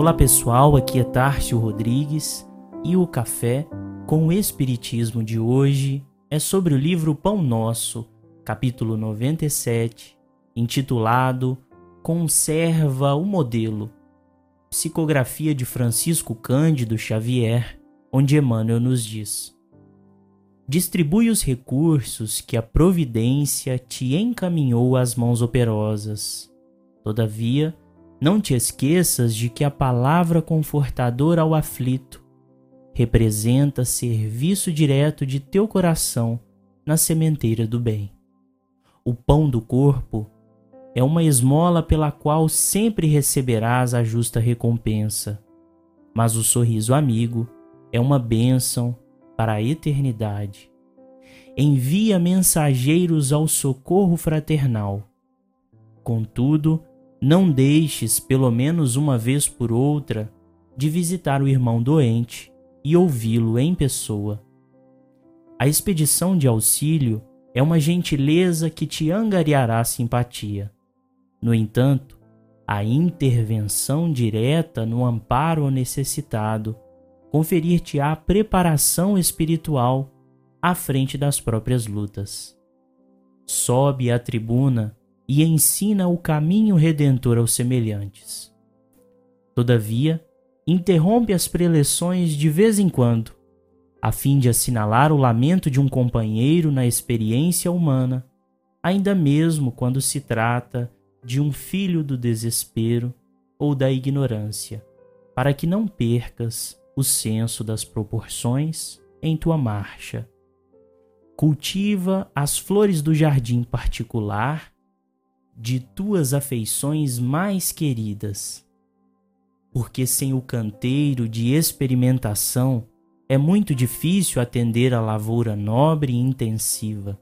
Olá pessoal, aqui é Tárcio Rodrigues e o café com o Espiritismo de hoje é sobre o livro Pão Nosso, capítulo 97, intitulado Conserva o Modelo, psicografia de Francisco Cândido Xavier, onde Emmanuel nos diz: Distribui os recursos que a providência te encaminhou às mãos operosas. Todavia, não te esqueças de que a palavra confortadora ao aflito representa serviço direto de teu coração na sementeira do bem. O pão do corpo é uma esmola pela qual sempre receberás a justa recompensa, mas o sorriso amigo é uma bênção para a eternidade. Envia mensageiros ao socorro fraternal. Contudo, não deixes, pelo menos uma vez por outra, de visitar o irmão doente e ouvi-lo em pessoa. A expedição de auxílio é uma gentileza que te angariará simpatia. No entanto, a intervenção direta no amparo ao necessitado conferir-te-á preparação espiritual à frente das próprias lutas. Sobe à tribuna e ensina o caminho redentor aos semelhantes. Todavia, interrompe as preleções de vez em quando, a fim de assinalar o lamento de um companheiro na experiência humana, ainda mesmo quando se trata de um filho do desespero ou da ignorância, para que não percas o senso das proporções em tua marcha. Cultiva as flores do jardim particular de tuas afeições mais queridas. Porque sem o canteiro de experimentação é muito difícil atender a lavoura nobre e intensiva.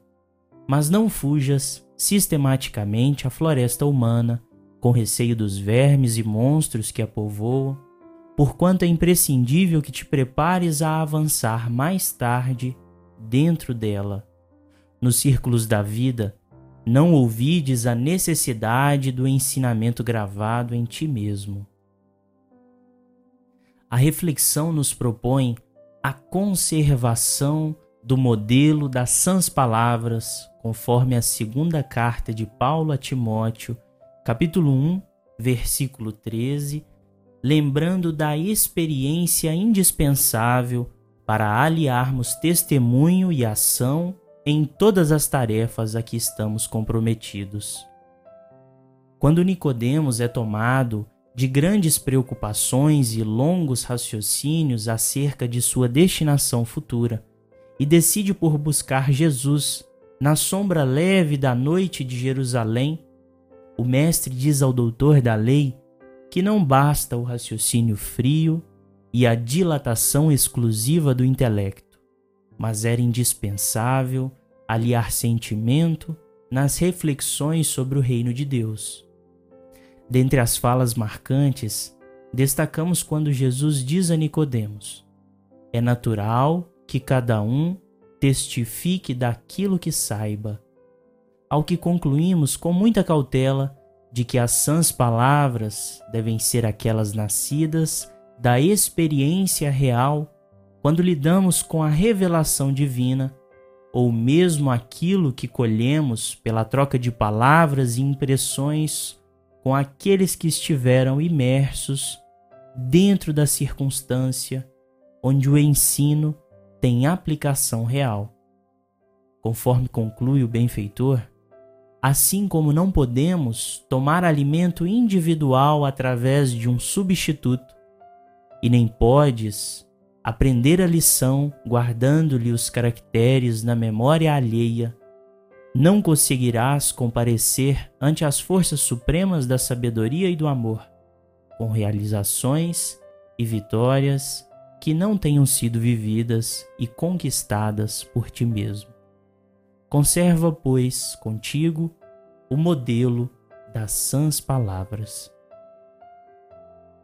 Mas não fujas sistematicamente à floresta humana, com receio dos vermes e monstros que a povoam, porquanto é imprescindível que te prepares a avançar mais tarde dentro dela. Nos círculos da vida, não ouvides a necessidade do ensinamento gravado em ti mesmo. A reflexão nos propõe a conservação do modelo das sãs palavras, conforme a segunda carta de Paulo a Timóteo, capítulo 1, versículo 13, lembrando da experiência indispensável para aliarmos testemunho e ação em todas as tarefas a que estamos comprometidos. Quando Nicodemos é tomado de grandes preocupações e longos raciocínios acerca de sua destinação futura e decide por buscar Jesus na sombra leve da noite de Jerusalém, o mestre diz ao doutor da lei que não basta o raciocínio frio e a dilatação exclusiva do intelecto mas era indispensável aliar sentimento nas reflexões sobre o reino de Deus. Dentre as falas marcantes, destacamos quando Jesus diz a Nicodemos: É natural que cada um testifique daquilo que saiba. Ao que concluímos com muita cautela de que as sãs palavras devem ser aquelas nascidas da experiência real quando lidamos com a revelação divina, ou mesmo aquilo que colhemos pela troca de palavras e impressões com aqueles que estiveram imersos dentro da circunstância onde o ensino tem aplicação real. Conforme conclui o benfeitor, assim como não podemos tomar alimento individual através de um substituto, e nem podes aprender a lição guardando-lhe os caracteres na memória alheia, não conseguirás comparecer ante as forças supremas da sabedoria e do amor, com realizações e vitórias que não tenham sido vividas e conquistadas por ti mesmo. Conserva, pois, contigo o modelo das sãs palavras.